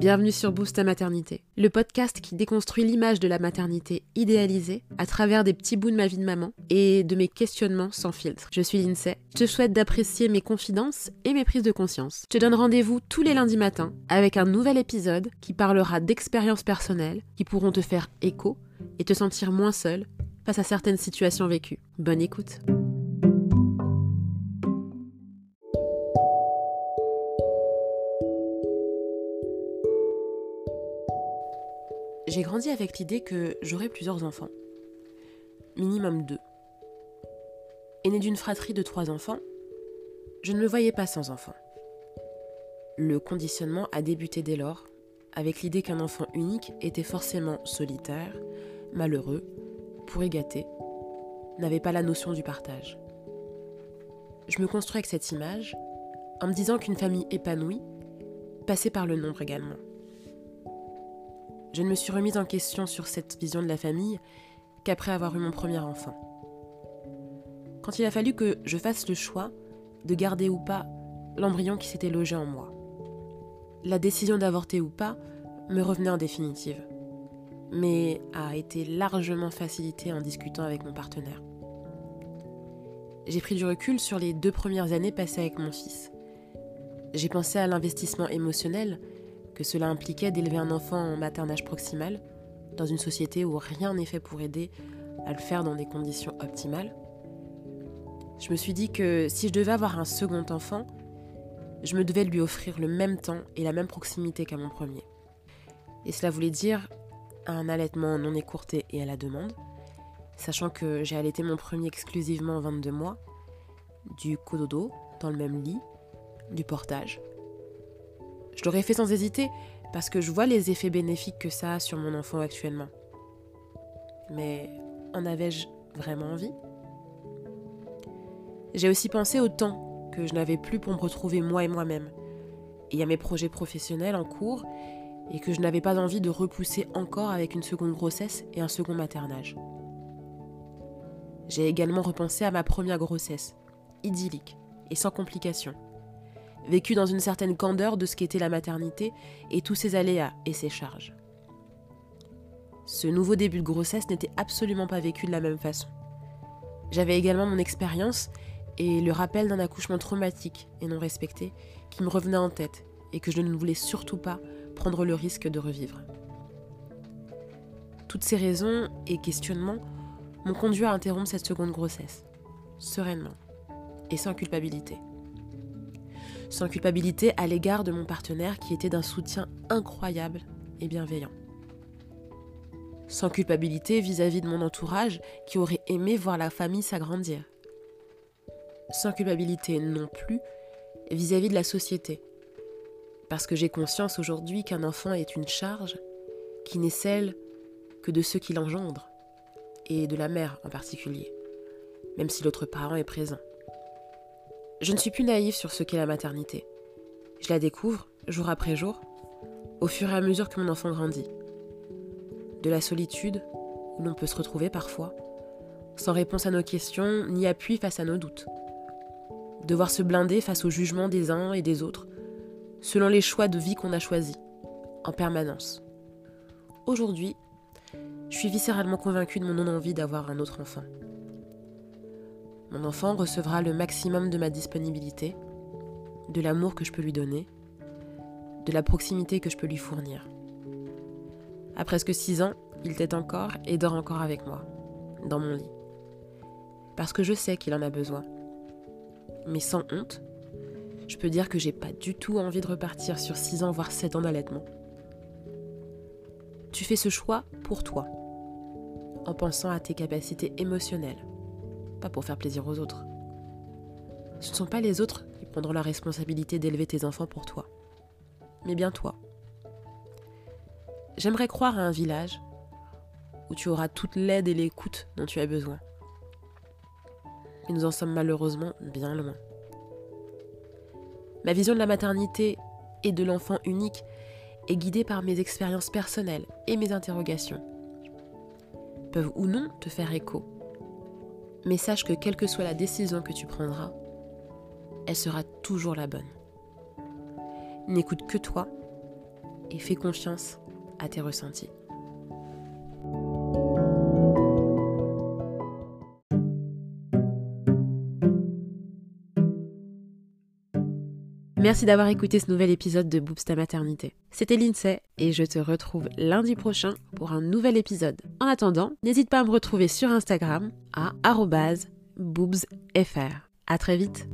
Bienvenue sur Boost ta maternité, le podcast qui déconstruit l'image de la maternité idéalisée à travers des petits bouts de ma vie de maman et de mes questionnements sans filtre. Je suis Lindsay, je te souhaite d'apprécier mes confidences et mes prises de conscience. Je te donne rendez-vous tous les lundis matins avec un nouvel épisode qui parlera d'expériences personnelles qui pourront te faire écho et te sentir moins seul face à certaines situations vécues. Bonne écoute. J'ai grandi avec l'idée que j'aurais plusieurs enfants. Minimum deux. Aîné d'une fratrie de trois enfants, je ne me voyais pas sans enfants. Le conditionnement a débuté dès lors, avec l'idée qu'un enfant unique était forcément solitaire, malheureux, pourri gâté, n'avait pas la notion du partage. Je me construis avec cette image en me disant qu'une famille épanouie passait par le nombre également je ne me suis remise en question sur cette vision de la famille qu'après avoir eu mon premier enfant. Quand il a fallu que je fasse le choix de garder ou pas l'embryon qui s'était logé en moi. La décision d'avorter ou pas me revenait en définitive, mais a été largement facilitée en discutant avec mon partenaire. J'ai pris du recul sur les deux premières années passées avec mon fils. J'ai pensé à l'investissement émotionnel cela impliquait d'élever un enfant en maternage proximal, dans une société où rien n'est fait pour aider à le faire dans des conditions optimales. Je me suis dit que si je devais avoir un second enfant, je me devais lui offrir le même temps et la même proximité qu'à mon premier. Et cela voulait dire un allaitement non écourté et à la demande, sachant que j'ai allaité mon premier exclusivement 22 mois, du cododo dans le même lit, du portage, je l'aurais fait sans hésiter parce que je vois les effets bénéfiques que ça a sur mon enfant actuellement. Mais en avais-je vraiment envie? J'ai aussi pensé au temps que je n'avais plus pour me retrouver moi et moi-même, et à mes projets professionnels en cours, et que je n'avais pas envie de repousser encore avec une seconde grossesse et un second maternage. J'ai également repensé à ma première grossesse, idyllique et sans complications vécu dans une certaine candeur de ce qu'était la maternité et tous ses aléas et ses charges. Ce nouveau début de grossesse n'était absolument pas vécu de la même façon. J'avais également mon expérience et le rappel d'un accouchement traumatique et non respecté qui me revenait en tête et que je ne voulais surtout pas prendre le risque de revivre. Toutes ces raisons et questionnements m'ont conduit à interrompre cette seconde grossesse, sereinement et sans culpabilité sans culpabilité à l'égard de mon partenaire qui était d'un soutien incroyable et bienveillant. Sans culpabilité vis-à-vis de mon entourage qui aurait aimé voir la famille s'agrandir. Sans culpabilité non plus vis-à-vis de la société. Parce que j'ai conscience aujourd'hui qu'un enfant est une charge qui n'est celle que de ceux qui l'engendrent, et de la mère en particulier, même si l'autre parent est présent. Je ne suis plus naïve sur ce qu'est la maternité. Je la découvre, jour après jour, au fur et à mesure que mon enfant grandit. De la solitude, où l'on peut se retrouver parfois, sans réponse à nos questions ni appui face à nos doutes. Devoir se blinder face au jugement des uns et des autres, selon les choix de vie qu'on a choisis, en permanence. Aujourd'hui, je suis viscéralement convaincue de mon non-envie d'avoir un autre enfant. Mon enfant recevra le maximum de ma disponibilité, de l'amour que je peux lui donner, de la proximité que je peux lui fournir. À presque six ans, il t'est encore et dort encore avec moi, dans mon lit. Parce que je sais qu'il en a besoin. Mais sans honte, je peux dire que j'ai pas du tout envie de repartir sur six ans, voire sept ans d'allaitement. Tu fais ce choix pour toi, en pensant à tes capacités émotionnelles, pas pour faire plaisir aux autres. Ce ne sont pas les autres qui prendront la responsabilité d'élever tes enfants pour toi, mais bien toi. J'aimerais croire à un village où tu auras toute l'aide et l'écoute dont tu as besoin. Mais nous en sommes malheureusement bien loin. Ma vision de la maternité et de l'enfant unique est guidée par mes expériences personnelles et mes interrogations. Peuvent ou non te faire écho mais sache que quelle que soit la décision que tu prendras, elle sera toujours la bonne. N'écoute que toi et fais confiance à tes ressentis. Merci d'avoir écouté ce nouvel épisode de Boobs ta maternité. C'était Lindsay et je te retrouve lundi prochain pour un nouvel épisode. En attendant, n'hésite pas à me retrouver sur Instagram à boobsfr. À très vite.